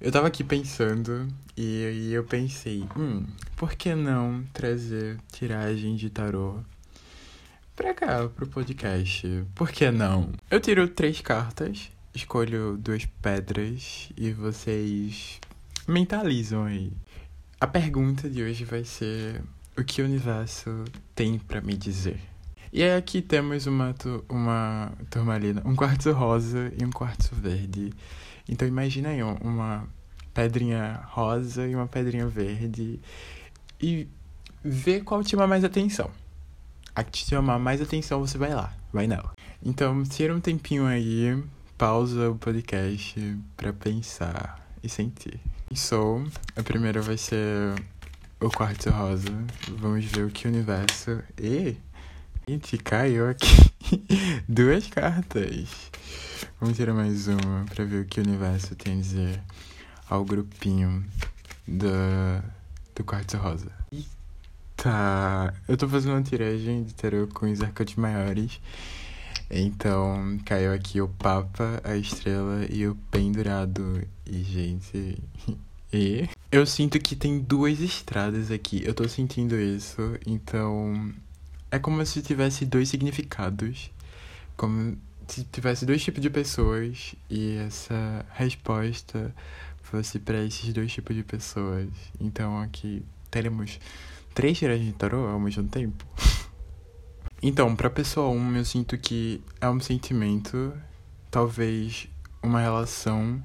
Eu tava aqui pensando e aí eu pensei, hum, por que não trazer tiragem de tarô pra cá, pro podcast? Por que não? Eu tiro três cartas, escolho duas pedras e vocês mentalizam aí. A pergunta de hoje vai ser o que o universo tem para me dizer. E aí aqui temos uma, uma turmalina, um quartzo rosa e um quartzo verde. Então imagina aí uma pedrinha rosa e uma pedrinha verde e vê qual te chama mais atenção. A que te chamar mais atenção, você vai lá, vai nela. Então, tira um tempinho aí, pausa o podcast para pensar e sentir. Sou, a primeira vai ser o quartzo rosa. Vamos ver o que o universo. E gente, caiu aqui duas cartas. Vamos tirar mais uma para ver o que o universo tem a dizer ao grupinho do, do quartzo rosa. Tá, eu tô fazendo uma tiragem de tarô com os arcanos maiores. Então, caiu aqui o Papa, a Estrela e o Pendurado. E, gente. E. Eu sinto que tem duas estradas aqui. Eu tô sentindo isso. Então. É como se tivesse dois significados. Como se tivesse dois tipos de pessoas. E essa resposta fosse para esses dois tipos de pessoas. Então, aqui teremos três tiragens de tarô ao mesmo tempo. Então, pra pessoa 1, um, eu sinto que é um sentimento, talvez uma relação,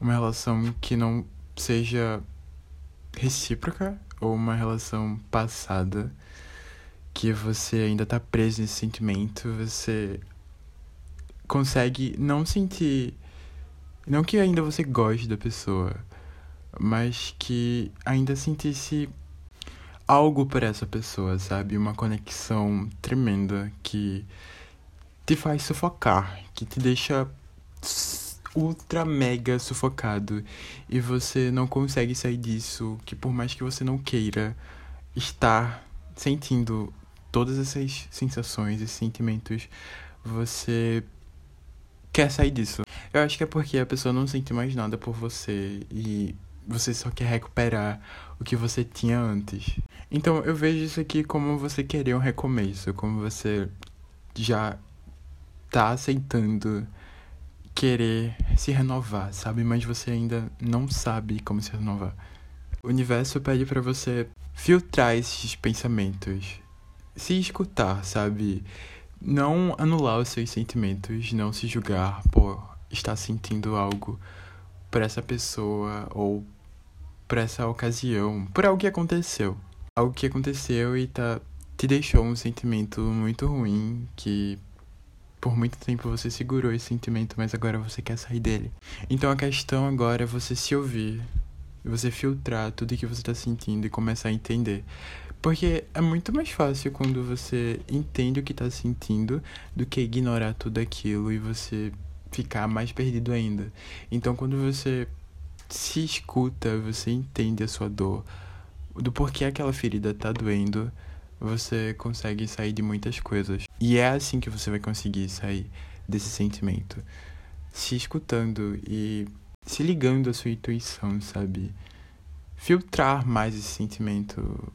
uma relação que não seja recíproca ou uma relação passada, que você ainda tá preso nesse sentimento, você consegue não sentir. Não que ainda você goste da pessoa, mas que ainda sentisse algo por essa pessoa, sabe? Uma conexão tremenda que te faz sufocar, que te deixa ultra mega sufocado e você não consegue sair disso, que por mais que você não queira estar sentindo todas essas sensações e sentimentos, você quer sair disso. Eu acho que é porque a pessoa não sente mais nada por você e você só quer recuperar o que você tinha antes. Então eu vejo isso aqui como você querer um recomeço, como você já tá aceitando querer se renovar, sabe? Mas você ainda não sabe como se renovar. O universo pede para você filtrar esses pensamentos, se escutar, sabe? Não anular os seus sentimentos, não se julgar por estar sentindo algo por essa pessoa ou por essa ocasião, por algo que aconteceu. Algo que aconteceu e tá, te deixou um sentimento muito ruim que por muito tempo você segurou esse sentimento, mas agora você quer sair dele. Então a questão agora é você se ouvir, você filtrar tudo que você está sentindo e começar a entender. Porque é muito mais fácil quando você entende o que está sentindo do que ignorar tudo aquilo e você ficar mais perdido ainda. Então quando você se escuta, você entende a sua dor, do porquê aquela ferida tá doendo, você consegue sair de muitas coisas. E é assim que você vai conseguir sair desse sentimento. Se escutando e se ligando à sua intuição, sabe? Filtrar mais esse sentimento,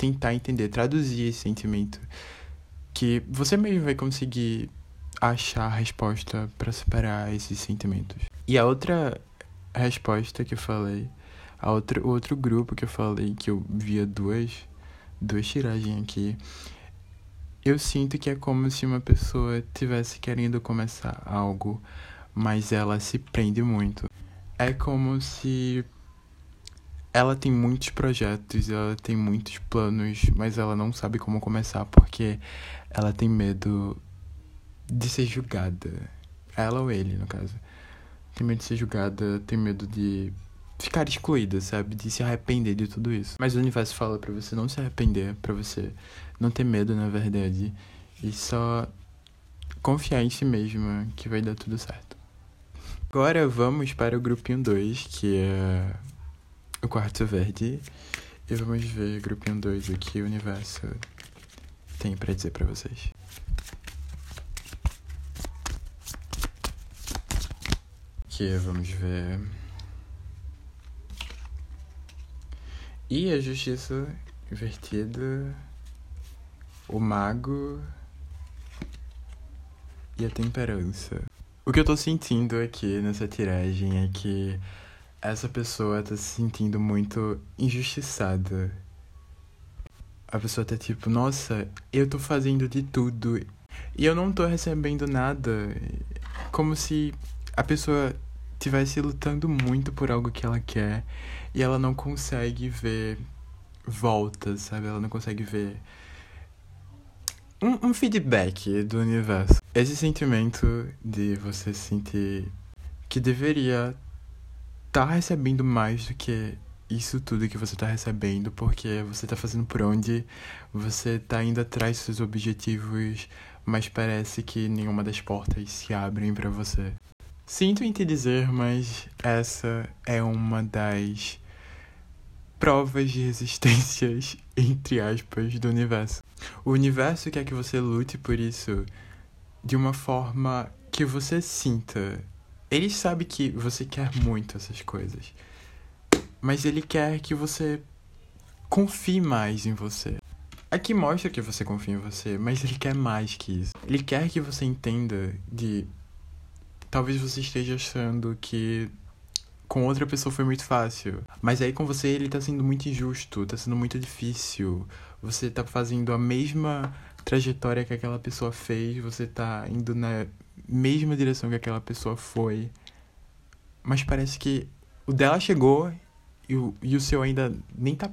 tentar entender, traduzir esse sentimento, que você mesmo vai conseguir achar a resposta para superar esses sentimentos. E a outra resposta que eu falei, a outro, o outro grupo que eu falei, que eu via duas, duas tiragens aqui, eu sinto que é como se uma pessoa tivesse querendo começar algo, mas ela se prende muito. É como se ela tem muitos projetos, ela tem muitos planos, mas ela não sabe como começar porque ela tem medo de ser julgada. Ela ou ele, no caso tem medo de ser julgada, tem medo de ficar excluída, sabe? De se arrepender de tudo isso. Mas o universo fala para você não se arrepender, para você não ter medo, na verdade, e só confiar em si mesma que vai dar tudo certo. Agora vamos para o grupinho 2, que é o quarto verde. E vamos ver grupinho 2 o que o universo tem para dizer para vocês. aqui, vamos ver. E a justiça invertida, o mago e a temperança. O que eu tô sentindo aqui nessa tiragem é que essa pessoa tá se sentindo muito injustiçada. A pessoa tá tipo, nossa, eu tô fazendo de tudo e eu não tô recebendo nada. Como se a pessoa tivesse lutando muito por algo que ela quer e ela não consegue ver volta, sabe? Ela não consegue ver um, um feedback do universo. Esse sentimento de você sentir que deveria tá recebendo mais do que isso tudo que você tá recebendo, porque você tá fazendo por onde, você tá indo atrás dos seus objetivos, mas parece que nenhuma das portas se abrem para você. Sinto em te dizer, mas essa é uma das provas de resistências, entre aspas, do universo. O universo quer que você lute por isso de uma forma que você sinta. Ele sabe que você quer muito essas coisas mas ele quer que você confie mais em você. Aqui mostra que você confia em você, mas ele quer mais que isso. Ele quer que você entenda de. Talvez você esteja achando que com outra pessoa foi muito fácil. Mas aí com você ele tá sendo muito injusto, tá sendo muito difícil. Você tá fazendo a mesma trajetória que aquela pessoa fez, você tá indo na mesma direção que aquela pessoa foi. Mas parece que o dela chegou e o, e o seu ainda nem tá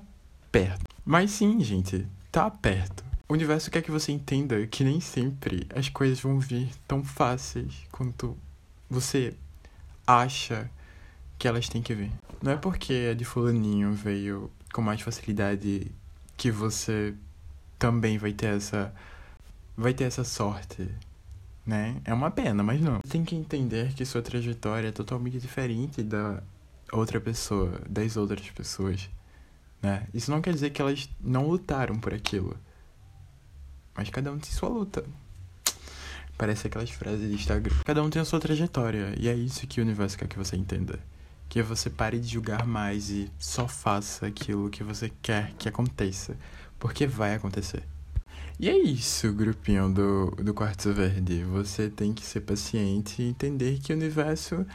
perto. Mas sim, gente, tá perto. O universo quer que você entenda que nem sempre as coisas vão vir tão fáceis quanto você acha que elas têm que vir. Não é porque a de fulaninho veio com mais facilidade que você também vai ter essa vai ter essa sorte, né? É uma pena, mas não. Tem que entender que sua trajetória é totalmente diferente da outra pessoa, das outras pessoas, né? Isso não quer dizer que elas não lutaram por aquilo. Mas cada um tem sua luta. Parece aquelas frases de Instagram. Cada um tem a sua trajetória. E é isso que o universo quer que você entenda. Que você pare de julgar mais e só faça aquilo que você quer que aconteça. Porque vai acontecer. E é isso, grupinho do, do Quartzo Verde. Você tem que ser paciente e entender que o universo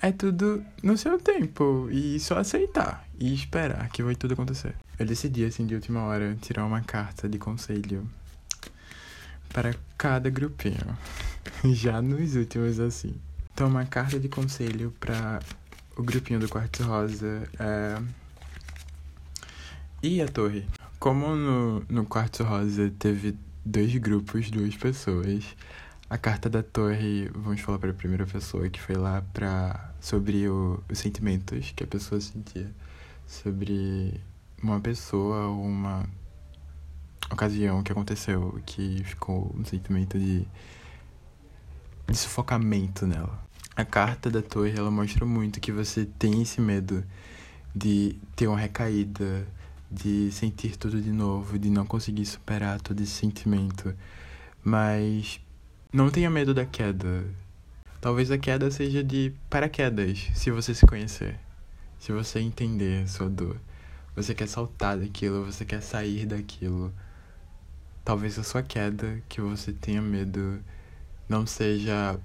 é tudo no seu tempo e só aceitar e esperar que vai tudo acontecer. Eu decidi, assim, de última hora, tirar uma carta de conselho para cada grupinho. Já nos últimos, assim. Então, uma carta de conselho para o grupinho do Quartzo Rosa é... E a torre? Como no, no Quartzo Rosa teve dois grupos, duas pessoas, a carta da torre, vamos falar para a primeira pessoa que foi lá para sobre o, os sentimentos que a pessoa sentia sobre uma pessoa ou uma ocasião que aconteceu que ficou um sentimento de, de sufocamento nela. A carta da torre ela mostra muito que você tem esse medo de ter uma recaída, de sentir tudo de novo, de não conseguir superar todo esse sentimento. Mas não tenha medo da queda. Talvez a queda seja de paraquedas, se você se conhecer. Se você entender sua dor. Você quer saltar daquilo, você quer sair daquilo. Talvez a sua queda, que você tenha medo, não seja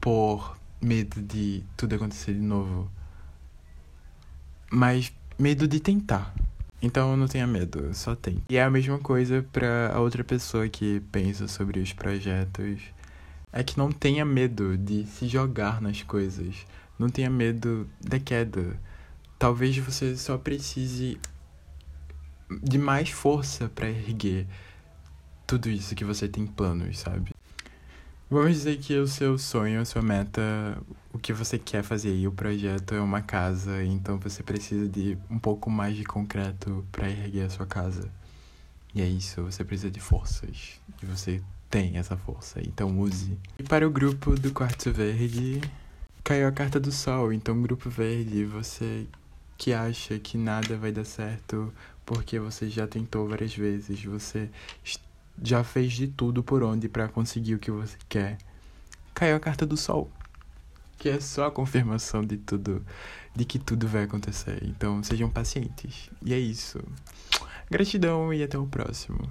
por medo de tudo acontecer de novo, mas medo de tentar. Então não tenha medo, só tem. E é a mesma coisa para a outra pessoa que pensa sobre os projetos. É que não tenha medo de se jogar nas coisas. Não tenha medo da queda. Talvez você só precise de mais força para erguer tudo isso que você tem planos, sabe? Vamos dizer que o seu sonho, a sua meta, o que você quer fazer aí, o projeto é uma casa, então você precisa de um pouco mais de concreto para erguer a sua casa. E é isso, você precisa de forças. E você tem essa força, então use. E para o grupo do Quartzo Verde, caiu a carta do Sol. Então, grupo verde, você que acha que nada vai dar certo porque você já tentou várias vezes, você já fez de tudo por onde para conseguir o que você quer. Caiu a carta do sol. que é só a confirmação de tudo, de que tudo vai acontecer. Então, sejam pacientes. E é isso. Gratidão e até o próximo.